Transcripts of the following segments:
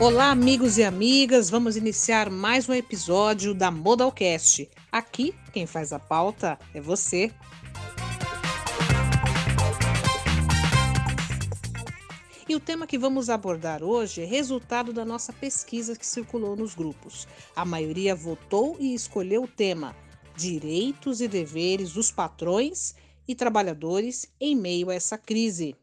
Olá, amigos e amigas. Vamos iniciar mais um episódio da Modalcast. Aqui, quem faz a pauta é você. E o tema que vamos abordar hoje é resultado da nossa pesquisa que circulou nos grupos. A maioria votou e escolheu o tema Direitos e deveres dos patrões e trabalhadores em meio a essa crise.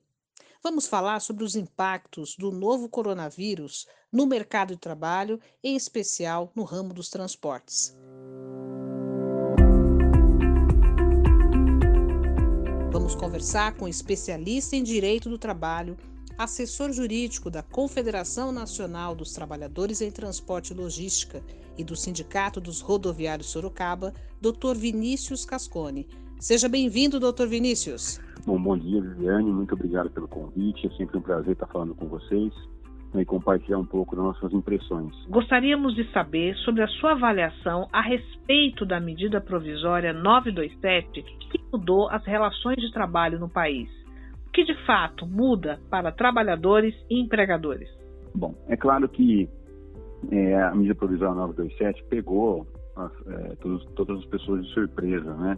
Vamos falar sobre os impactos do novo coronavírus no mercado de trabalho, em especial no ramo dos transportes. Vamos conversar com especialista em direito do trabalho, assessor jurídico da Confederação Nacional dos Trabalhadores em Transporte e Logística e do Sindicato dos Rodoviários Sorocaba, Dr. Vinícius Cascone. Seja bem-vindo, Dr. Vinícius. Bom, bom dia, Viviane. Muito obrigado pelo convite. É sempre um prazer estar falando com vocês né, e compartilhar um pouco das nossas impressões. Gostaríamos de saber sobre a sua avaliação a respeito da medida provisória 927 que mudou as relações de trabalho no país. O que de fato muda para trabalhadores e empregadores? Bom, é claro que é, a medida provisória 927 pegou as, é, todos, todas as pessoas de surpresa, né?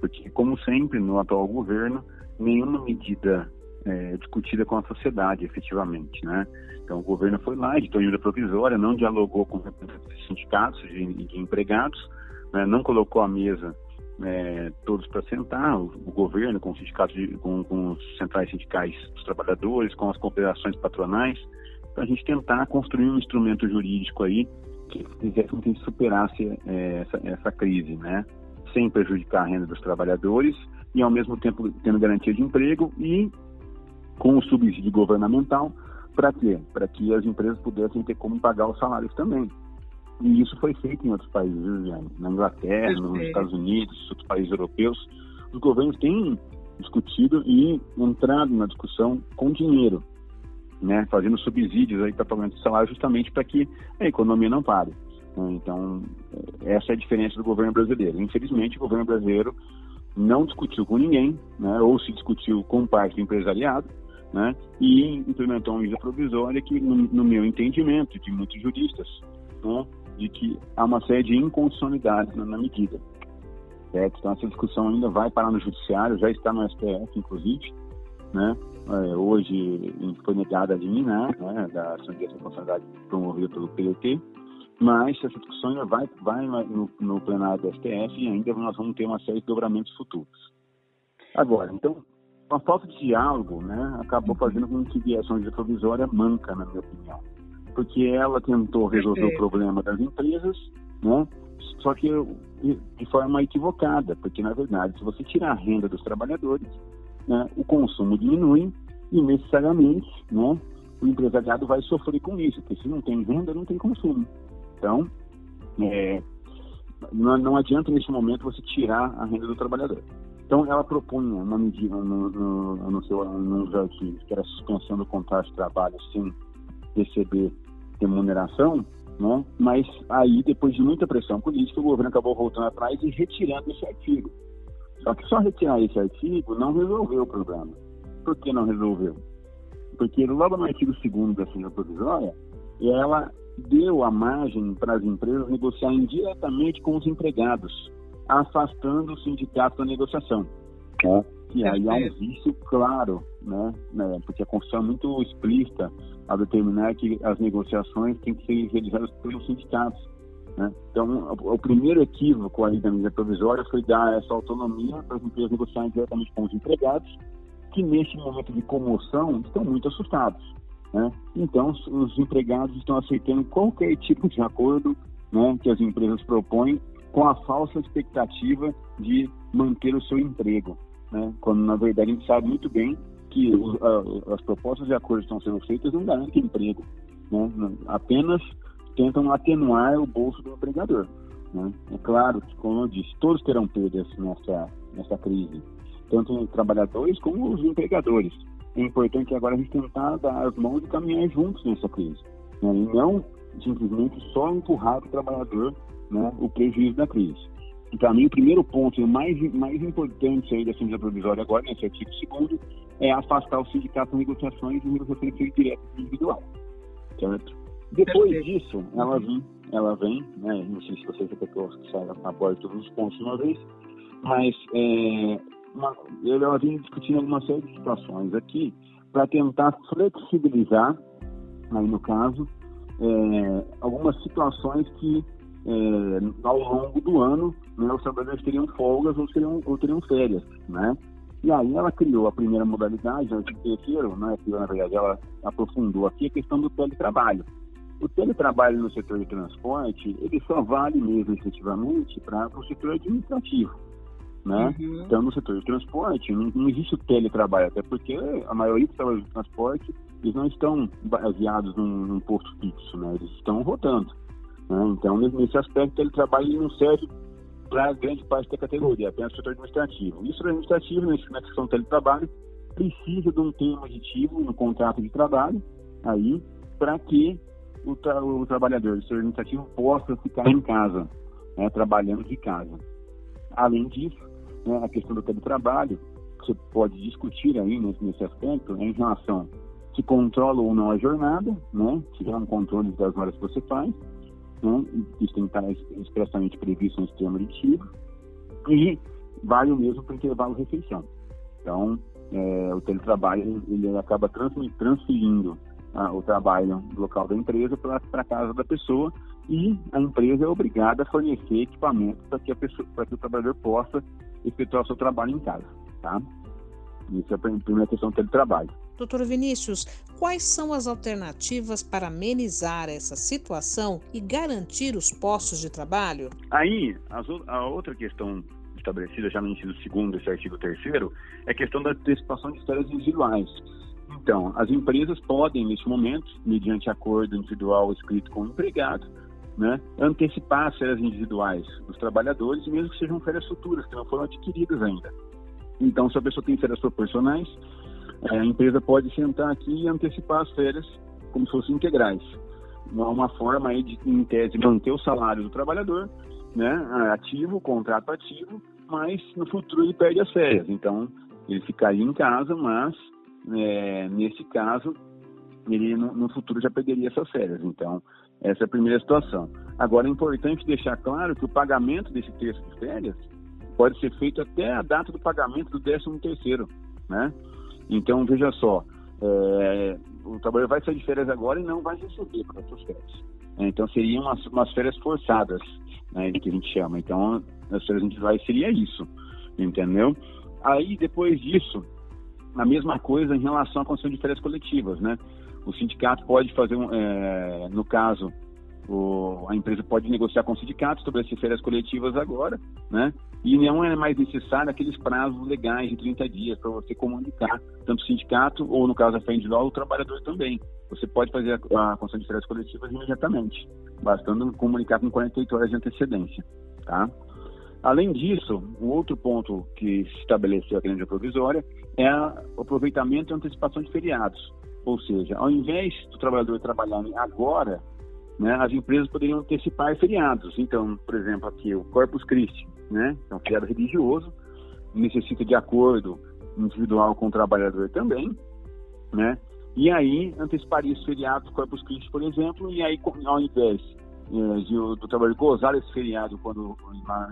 Porque, como sempre, no atual governo, nenhuma medida é, discutida com a sociedade, efetivamente, né? Então, o governo foi lá, editou a provisória, não dialogou com os sindicatos de, de empregados, né? não colocou à mesa é, todos para sentar, o, o, governo com os sindicatos, de, com, com, os centrais sindicais dos trabalhadores, com as confederações patronais, para a gente tentar construir um instrumento jurídico aí que fizesse com que superasse é, essa, essa crise, né? Sem prejudicar a renda dos trabalhadores e, ao mesmo tempo, tendo garantia de emprego e com o subsídio governamental, para quê? Para que as empresas pudessem ter como pagar os salários também. E isso foi feito em outros países, Viviane. Na Inglaterra, nos Estados Unidos, outros países europeus. Os governos têm discutido e entrado na discussão com dinheiro, né? fazendo subsídios aí para pagamento de salário justamente para que a economia não pare. Então, essa é a diferença do governo brasileiro. Infelizmente, o governo brasileiro não discutiu com ninguém, né? ou se discutiu com parte do empresariado, né? e implementou uma medida provisória que, no, no, meu entendimento, de muitos juristas, né? de que há uma série de inconstitucionalidades na, na medida. Certo? Então, essa discussão ainda vai parar no judiciário, já está no STF, inclusive. Né? É, hoje foi negada a liminar né, da ação de responsabilidade promovida pelo PLT, mas essa discussão ainda vai, vai no, no plenário do STF e ainda nós vamos ter uma série de dobramentos futuros. Agora, então, a falta de diálogo né, acabou fazendo com que a de provisória manca, na minha opinião. Porque ela tentou resolver o problema das empresas, né, só que de forma equivocada, porque na verdade, se você tirar a renda dos trabalhadores, né, o consumo diminui e necessariamente né, o empresariado vai sofrer com isso, porque se não tem renda, não tem consumo. Então, é, não, não adianta nesse momento você tirar a renda do trabalhador. Então, ela propunha uma medida no, no, no seu artigos, que era a suspensão do contrato de trabalho sem receber remuneração, né? mas aí, depois de muita pressão política, o governo acabou voltando atrás e retirando esse artigo. Só que só retirar esse artigo não resolveu o problema. Por que não resolveu? Porque logo no artigo 2 da Assembleia Provisória, ela deu a margem para as empresas negociarem diretamente com os empregados afastando o sindicato da negociação. Né? E aí há um vício claro, né? né? Porque a Constituição é muito explícita a determinar que as negociações têm que ser realizadas pelos sindicatos. Né? Então, o, o primeiro equívoco aí da medida provisória foi dar essa autonomia para as empresas negociarem diretamente com os empregados, que neste momento de comoção estão muito assustados. Né? Então, os empregados estão aceitando qualquer tipo de acordo né, que as empresas propõem com a falsa expectativa de manter o seu emprego, né? quando na verdade a gente sabe muito bem que os, a, as propostas de acordo que estão sendo feitas não garantem emprego, né? apenas tentam atenuar o bolso do empregador. Né? É claro que, como eu disse, todos terão perdas nessa, nessa crise, tanto os trabalhadores como os empregadores. É importante agora a gente tentar dar as mãos e caminhar juntos nessa crise, né? e não simplesmente só empurrar o trabalhador né, o prejuízo da crise. E para mim, o primeiro ponto e o mais, mais importante aí da medida provisória agora, nesse artigo 2 é afastar o sindicato de negociações e negociações diretas individual. Certo? Depois disso, ela vem, ela vem, né? Não sei se você já pegou a bordo todos os pontos de uma vez, mas é, uma, ela vem discutindo alguma série de situações aqui para tentar flexibilizar, aí no caso, é, algumas situações que é, ao longo do ano né, os trabalhadores teriam folgas ou teriam, ou teriam férias, né? E aí ela criou a primeira modalidade, o terceiro, né, que na verdade ela aprofundou aqui a questão do teletrabalho. O teletrabalho no setor de transporte, ele só vale mesmo efetivamente para o setor administrativo. Né? Uhum. Então, no setor de transporte, não, não, existe o teletrabalho, até porque a maioria dos trabalhadores de transporte, eles não estão baseados num, num posto fixo, né? eles estão rotando. Né? Então, nesse aspecto, o teletrabalho não serve para grande parte da categoria, apenas o setor administrativo. Isso administrativo, na questão do teletrabalho, precisa de um termo aditivo no contrato de trabalho, aí, para que o, tra o, trabalhador do setor administrativo possa ficar em casa, né, trabalhando de casa. Além disso, né, a questão do teletrabalho, você pode discutir aí nesse, nesse aspecto, né, em relação se controla ou não a jornada, né, se há um controle das horas que você faz, né? Que estar expressamente previsto no sistema aditivo. E vale o mesmo para o intervalo refeição. Então, é, o teletrabalho ele acaba transferindo ah, o trabalho do local da empresa para a casa da pessoa e a empresa é obrigada a fornecer equipamento para que, a pessoa, que o trabalhador possa efetuar o seu trabalho em casa. Tá? Isso é a primeira questão do teletrabalho. Doutor Vinícius, quais são as alternativas para amenizar essa situação e garantir os postos de trabalho? Aí, a outra questão estabelecida já no inciso segundo desse artigo terceiro é a questão da antecipação de férias individuais. Então, as empresas podem, neste momento, mediante acordo individual escrito com o empregado, né, antecipar as férias individuais dos trabalhadores, mesmo que sejam férias futuras, que não foram adquiridas ainda. Então, se a pessoa tem férias proporcionais, a empresa pode sentar aqui e antecipar as férias como se fossem integrais. Uma, uma forma aí de, em tese, manter o salário do trabalhador, né, ativo, contrato ativo, mas no futuro ele perde as férias. Então, ele ficaria em casa, mas é, nesse caso, ele no, no, futuro já perderia essas férias. Então, essa é a primeira situação. Agora, é importante deixar claro que o pagamento desse terço de férias pode ser feito até a data do pagamento do décimo terceiro, né? Então, veja só, é, o trabalhador vai sair de férias agora e não vai receber para essas férias. É, então, seriam umas, umas férias forçadas, né, que a gente chama. Então, as férias individuais seria isso, entendeu? Aí, depois disso, a mesma coisa em relação à condição de férias coletivas, né? O sindicato pode fazer, é, no caso, o, a empresa pode negociar com o sindicato, estabelecer férias coletivas agora, né? E não é mais necessário aqueles prazos legais de 30 dias para você comunicar, tanto o sindicato ou, no caso da FEND o trabalhador também. Você pode fazer a, a concessão de férias coletivas imediatamente, bastando comunicar com 48 horas de antecedência, tá? Além disso, um outro ponto que se estabeleceu na medida provisória é o aproveitamento e antecipação de feriados. Ou seja, ao invés do trabalhador trabalhar agora, né, as empresas poderiam antecipar feriados. Então, por exemplo, aqui o Corpus Christi, né, é um feriado religioso, necessita de acordo individual com o trabalhador também, né, e aí anteciparia os feriados do Corpus Christi, por exemplo, e aí ao invés é, de, do trabalhador gozar esse feriado quando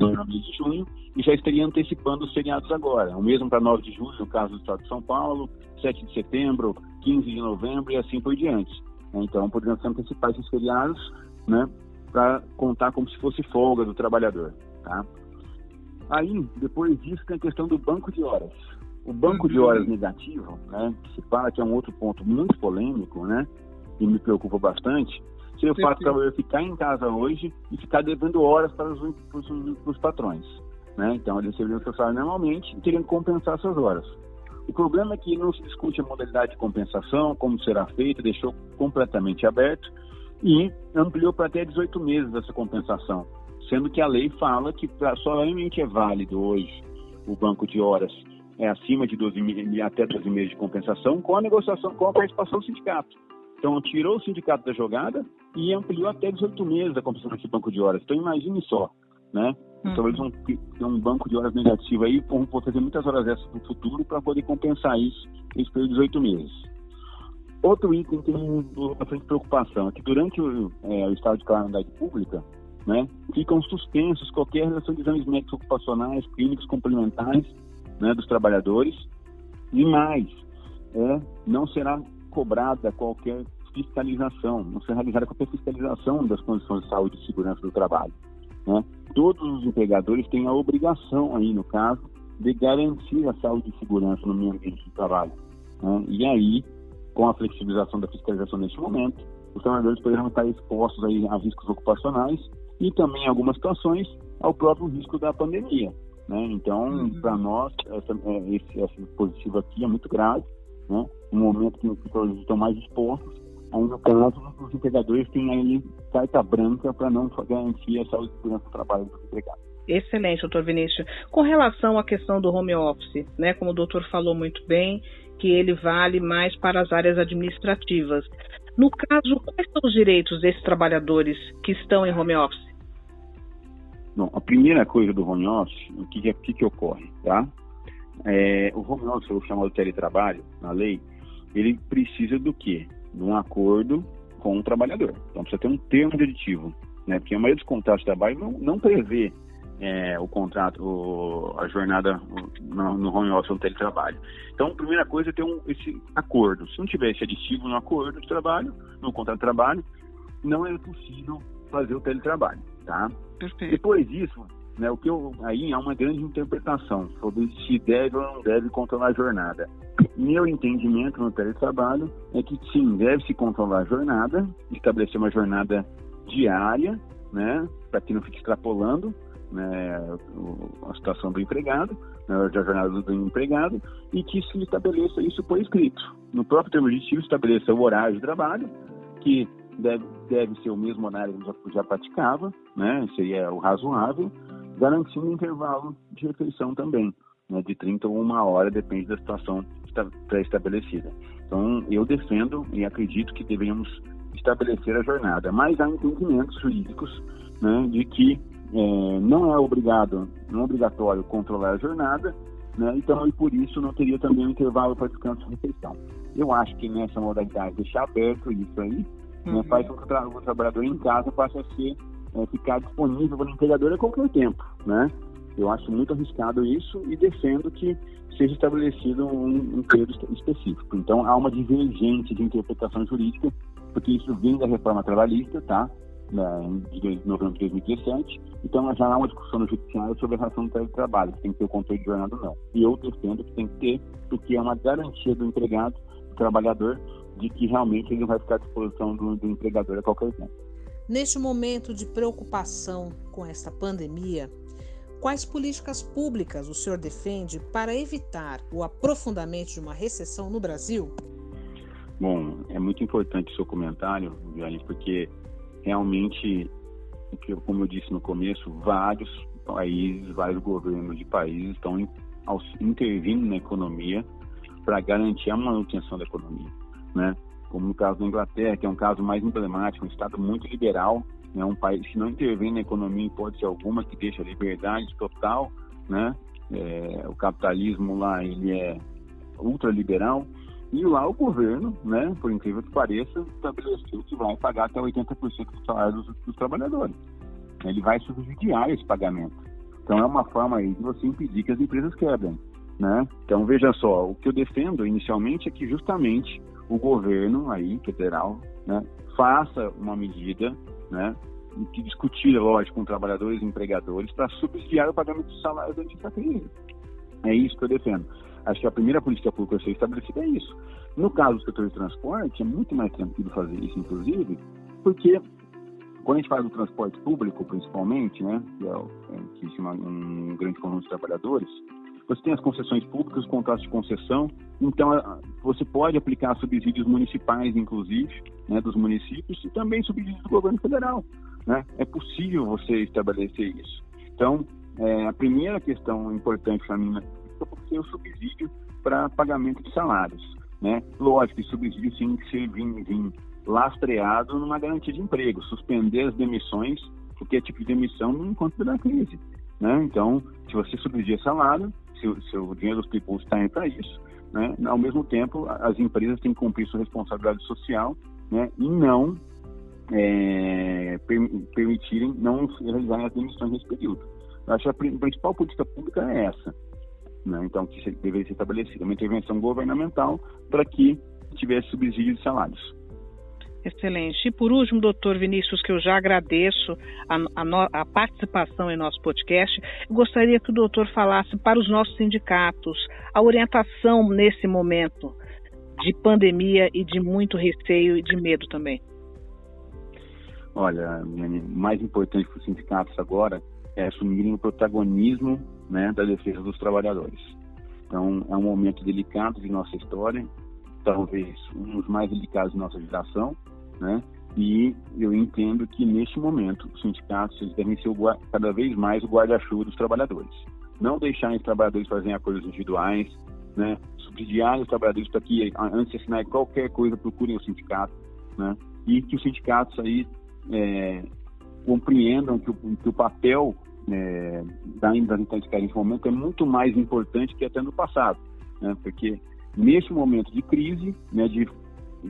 no mês de junho, e já estaria antecipando os feriados agora. O mesmo para 9 de julho, no caso do Estado de São Paulo, 7 de setembro, 15 de novembro e assim por diante. Então, poderiam se antecipar esses feriados, né, para contar como se fosse folga do trabalhador, tá? Aí, depois disso, tem a questão do banco de horas. O banco de horas negativo, né, que se fala que é um outro ponto muito polêmico, né, e me preocupa bastante, seria o fato do trabalhador ficar em casa hoje e ficar devendo horas para os, para os, para os patrões. Né? Então, eles receberiam seu salário normalmente e teriam que compensar essas horas. O problema é que não se discute a modalidade de compensação, como será feita, deixou completamente aberto e ampliou para até 18 meses essa compensação, sendo que a lei fala que somente é válido hoje o banco de horas é acima de 12 até 12 meses de compensação com a negociação com a participação do sindicato. Então, tirou o sindicato da jogada e ampliou até 18 meses a compensação desse banco de horas. Então, imagine só, né? Hum. Talvez um, um banco de horas negativo aí, vão fazer muitas horas extras no futuro para poder compensar isso nesse período de 18 meses. Outro item que tem bastante preocupação é que durante o, é, o estado de calamidade pública, né, ficam suspensos qualquer relação de exames médicos ocupacionais, clínicos complementares né, dos trabalhadores e mais, é, não será cobrada qualquer fiscalização, não será realizada qualquer fiscalização das condições de saúde e segurança do trabalho. Né? Todos os empregadores têm a obrigação aí, no caso, de garantir a saúde e segurança no meio ambiente de trabalho. Né? E aí, com a flexibilização da fiscalização neste momento, os trabalhadores poderão estar expostos aí a riscos ocupacionais e também, em algumas situações, ao próprio risco da pandemia. Né? Então, uhum. para nós, essa, é, esse, esse dispositivo aqui é muito grave, né? um momento que os trabalhadores estão mais expostos, aí no caso, os empregadores têm aí carta branca para não garantir a saúde e segurança do trabalho dos empregados. Excelente, doutor Vinícius. Com relação à questão do home office, né, como o doutor falou muito bem, que ele vale mais para as áreas administrativas. No caso, quais são os direitos desses trabalhadores que estão em home office? Bom, a primeira coisa do home office, o que, é, que, que ocorre, tá? É, o home office, o chamado teletrabalho, na lei, ele precisa do quê? De um acordo com o trabalhador. Então precisa ter um termo de aditivo, né? Porque a maioria dos contratos de trabalho não, não prevê é, o contrato, o, a jornada no, no home office, no teletrabalho. Então, a primeira coisa é ter um, esse acordo. Se não tiver esse aditivo no acordo de trabalho, no contrato de trabalho, não é possível fazer o teletrabalho, tá? Perfeito. Depois disso, né, o que eu, aí há uma grande interpretação sobre se deve ou não deve controlar a jornada. Meu entendimento no teletrabalho é que sim, deve-se controlar a jornada, estabelecer uma jornada diária, né, para que não fique extrapolando, né, a situação do empregado, né, a jornada do empregado, e que se estabeleça isso por escrito. No próprio termo aditivo, estabeleça o horário de trabalho, que deve, deve ser o mesmo horário que já, já praticava, né, seria o razoável, garantindo um intervalo de refeição também, né, de 30 ou uma hora, depende da situação pré-estabelecida. Então, eu defendo e acredito que devemos estabelecer a jornada, mas há entendimentos jurídicos né, de que é, não é obrigado, não é obrigatório controlar a jornada, né? então e por isso não teria também um intervalo para descanso e refeição. Eu acho que nessa modalidade deixar aberto isso aí, né, uhum. né, faz com que o, trabalhador em casa passe a ser é, ficar disponível para o empregador a qualquer tempo, né? Eu acho muito arriscado isso e defendo que seja estabelecido um, um específico. Então há uma divergência de interpretação jurídica, porque isso vem da reforma trabalhista, tá? de novembro de 2017. Então já há uma discussão no judiciário sobre a relação do teletrabalho, se tem que ter o controle de jornada ou não. E eu defendo que tem que ter, porque é uma garantia do empregado, do trabalhador, de que realmente ele vai ficar à disposição do, do empregador a qualquer tempo. Neste momento de preocupação com esta pandemia, quais políticas públicas o senhor defende para evitar o aprofundamento de uma recessão no Brasil? Bom, é muito importante o seu comentário, porque realmente, como eu disse no começo, vários países, vários governos de países estão intervindo na economia para garantir a manutenção da economia, né? Como no caso da Inglaterra, que é um caso mais emblemático, um estado muito liberal, né? Um país que não intervém na economia em hipótese alguma, que deixa liberdade total, né? É, o capitalismo lá ele é ultraliberal, e lá o governo, né, por incrível que pareça, estabeleceu que vai pagar até 80% do salário dos, dos, trabalhadores. Ele vai subsidiar esse pagamento. Então é uma forma aí de você impedir que as empresas quebrem. Né? Então veja só, o que eu defendo inicialmente é que justamente o governo aí, federal, né, faça uma medida, né, que discutir, lógico, com trabalhadores e empregadores para subsidiar o pagamento de salários durante crise. É isso que eu defendo. Acho que a primeira política pública a ser estabelecida é isso. No caso do setor de transporte, é muito mais tranquilo fazer isso, inclusive, porque quando a gente faz o transporte público, principalmente, né, que é, é que existe um grande conjunto de trabalhadores, você tem as concessões públicas, os contratos de concessão, então você pode aplicar subsídios municipais, inclusive, né, dos municípios, e também subsídios do governo federal. Né? É possível você estabelecer isso. Então, é, a primeira questão importante para mim porque o subsídio para pagamento de salários. Né? Lógico que subsídio tem que ser vir, vir lastreado numa garantia de emprego, suspender as demissões, porque é tipo de demissão no encontro da crise. Né? Então, se você subsidia salário, se, se o dinheiro dos people está indo para isso, né? ao mesmo tempo, as empresas têm que cumprir sua responsabilidade social né? e não é, per, permitirem não realizarem as demissões nesse período. Eu acho que a principal política pública é essa. Né? Então, que deveria ser estabelecida uma intervenção governamental para que tivesse subsídio de salários. Excelente. E por último, doutor Vinícius, que eu já agradeço a, a, a, participação em nosso podcast, gostaria que o doutor falasse para os nossos sindicatos a orientação nesse momento de pandemia e de muito receio e de medo também. Olha, mais importante para os sindicatos agora é assumirem o protagonismo né, da defesa dos trabalhadores. Então, é um momento delicado de nossa história, talvez um dos mais delicados de nossa geração, né? E eu entendo que neste momento os sindicatos devem ser cada vez mais o guarda-chuva dos trabalhadores. Não deixar os trabalhadores fazerem acordos individuais, né? Subsidiar os trabalhadores para que antes de assinar qualquer coisa procurem o sindicato, né? E que os sindicatos aí é, compreendam que o, que o papel é, da das nesse momento é muito mais importante que até no passado, né? Porque neste momento de crise, né, de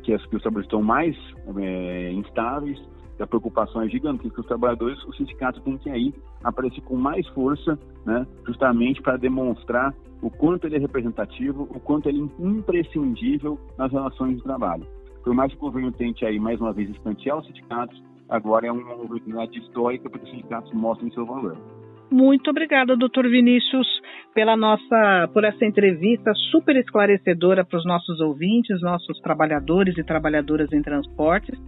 que, as, que os trabalhadores estão mais é, instáveis, a preocupação é gigantesca os trabalhadores, o sindicato tem que aí aparecer com mais força, né, justamente para demonstrar o quanto ele é representativo, o quanto ele é imprescindível nas relações de trabalho. Por mais que o governo tente aí mais uma vez escantear os sindicatos, agora é uma oportunidade histórica para que os sindicatos mostrem seu valor. Muito obrigada, doutor Vinícius, pela nossa, por essa entrevista super esclarecedora para os nossos ouvintes, nossos trabalhadores e trabalhadoras em transportes.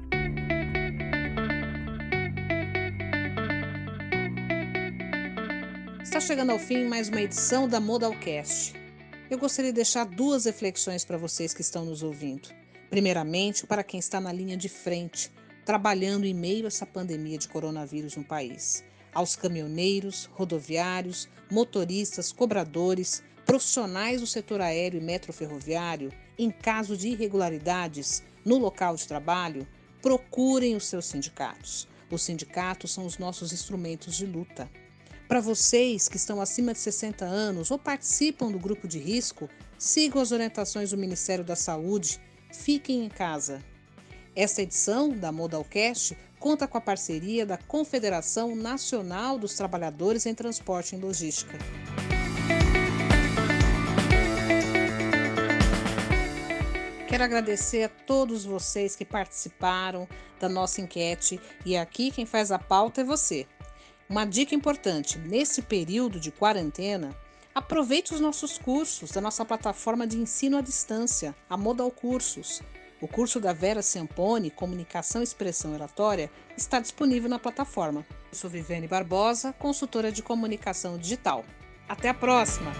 Está chegando ao fim mais uma edição da Modalcast. Eu gostaria de deixar duas reflexões para vocês que estão nos ouvindo. Primeiramente, para quem está na linha de frente, trabalhando em meio a essa pandemia de coronavírus no país aos caminhoneiros, rodoviários, motoristas, cobradores, profissionais do setor aéreo e metroferroviário, em caso de irregularidades no local de trabalho, procurem os seus sindicatos. Os sindicatos são os nossos instrumentos de luta. Para vocês que estão acima de 60 anos ou participam do grupo de risco, sigam as orientações do Ministério da Saúde, fiquem em casa. Esta edição da Modalcast conta com a parceria da Confederação Nacional dos Trabalhadores em Transporte e Logística. Quero agradecer a todos vocês que participaram da nossa enquete e aqui quem faz a pauta é você. Uma dica importante: nesse período de quarentena, aproveite os nossos cursos da nossa plataforma de ensino à distância, a Modal Cursos. O curso da Vera Sempone, Comunicação e Expressão Oratória, está disponível na plataforma. Eu sou Viviane Barbosa, consultora de comunicação digital. Até a próxima!